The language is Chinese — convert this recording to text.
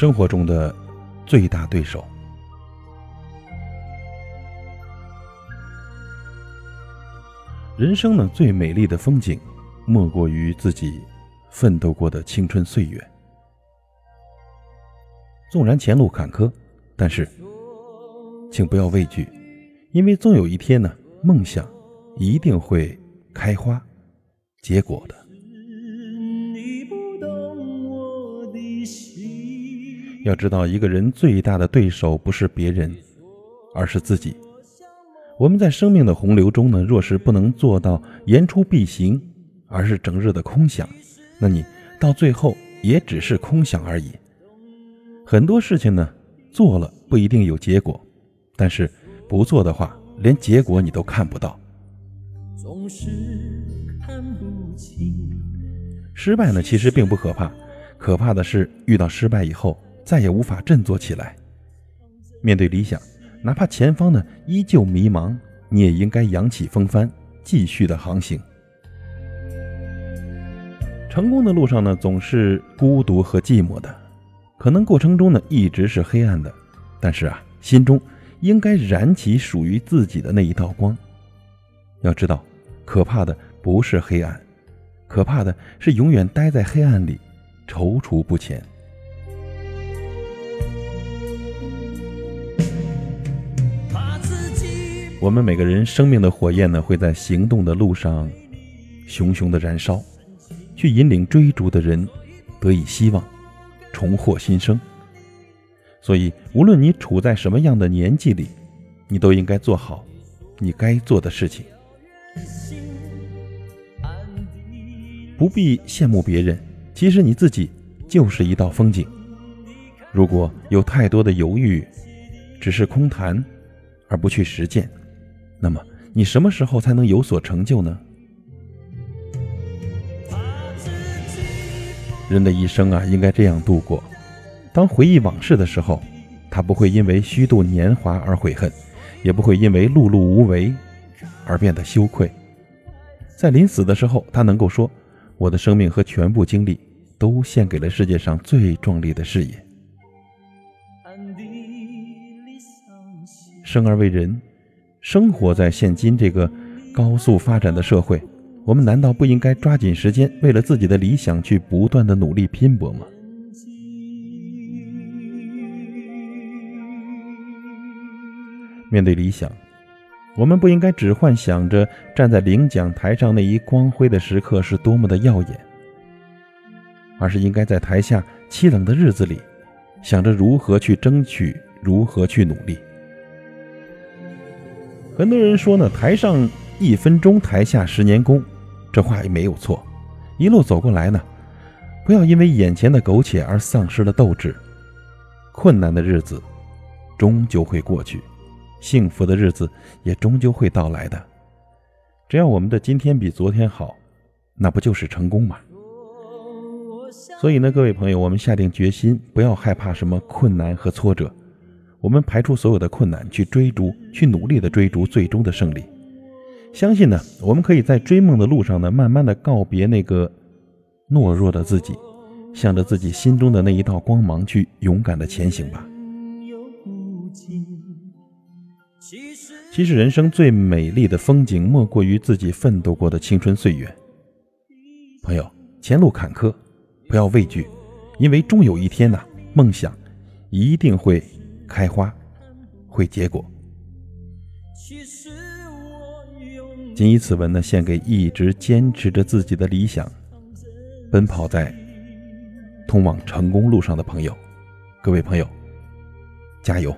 生活中的最大对手。人生呢，最美丽的风景，莫过于自己奋斗过的青春岁月。纵然前路坎坷，但是，请不要畏惧，因为总有一天呢，梦想一定会开花结果的。要知道，一个人最大的对手不是别人，而是自己。我们在生命的洪流中呢，若是不能做到言出必行，而是整日的空想，那你到最后也只是空想而已。很多事情呢，做了不一定有结果，但是不做的话，连结果你都看不到。失败呢，其实并不可怕，可怕的是遇到失败以后，再也无法振作起来。面对理想。哪怕前方呢依旧迷茫，你也应该扬起风帆，继续的航行。成功的路上呢，总是孤独和寂寞的，可能过程中呢一直是黑暗的，但是啊，心中应该燃起属于自己的那一道光。要知道，可怕的不是黑暗，可怕的是永远待在黑暗里，踌躇不前。我们每个人生命的火焰呢，会在行动的路上熊熊的燃烧，去引领追逐的人得以希望，重获新生。所以，无论你处在什么样的年纪里，你都应该做好你该做的事情。不必羡慕别人，其实你自己就是一道风景。如果有太多的犹豫，只是空谈，而不去实践。那么，你什么时候才能有所成就呢？人的一生啊，应该这样度过：当回忆往事的时候，他不会因为虚度年华而悔恨，也不会因为碌碌无为而变得羞愧。在临死的时候，他能够说：“我的生命和全部精力都献给了世界上最壮丽的事业。”生而为人。生活在现今这个高速发展的社会，我们难道不应该抓紧时间，为了自己的理想去不断的努力拼搏吗？面对理想，我们不应该只幻想着站在领奖台上那一光辉的时刻是多么的耀眼，而是应该在台下凄冷的日子里，想着如何去争取，如何去努力。很多人说呢，台上一分钟，台下十年功，这话也没有错。一路走过来呢，不要因为眼前的苟且而丧失了斗志。困难的日子终究会过去，幸福的日子也终究会到来的。只要我们的今天比昨天好，那不就是成功吗？所以呢，各位朋友，我们下定决心，不要害怕什么困难和挫折。我们排除所有的困难，去追逐，去努力的追逐最终的胜利。相信呢，我们可以在追梦的路上呢，慢慢的告别那个懦弱的自己，向着自己心中的那一道光芒去勇敢的前行吧。其实人生最美丽的风景，莫过于自己奋斗过的青春岁月。朋友，前路坎坷，不要畏惧，因为终有一天呐，梦想一定会。开花，会结果。谨以此文呢，献给一直坚持着自己的理想，奔跑在通往成功路上的朋友。各位朋友，加油！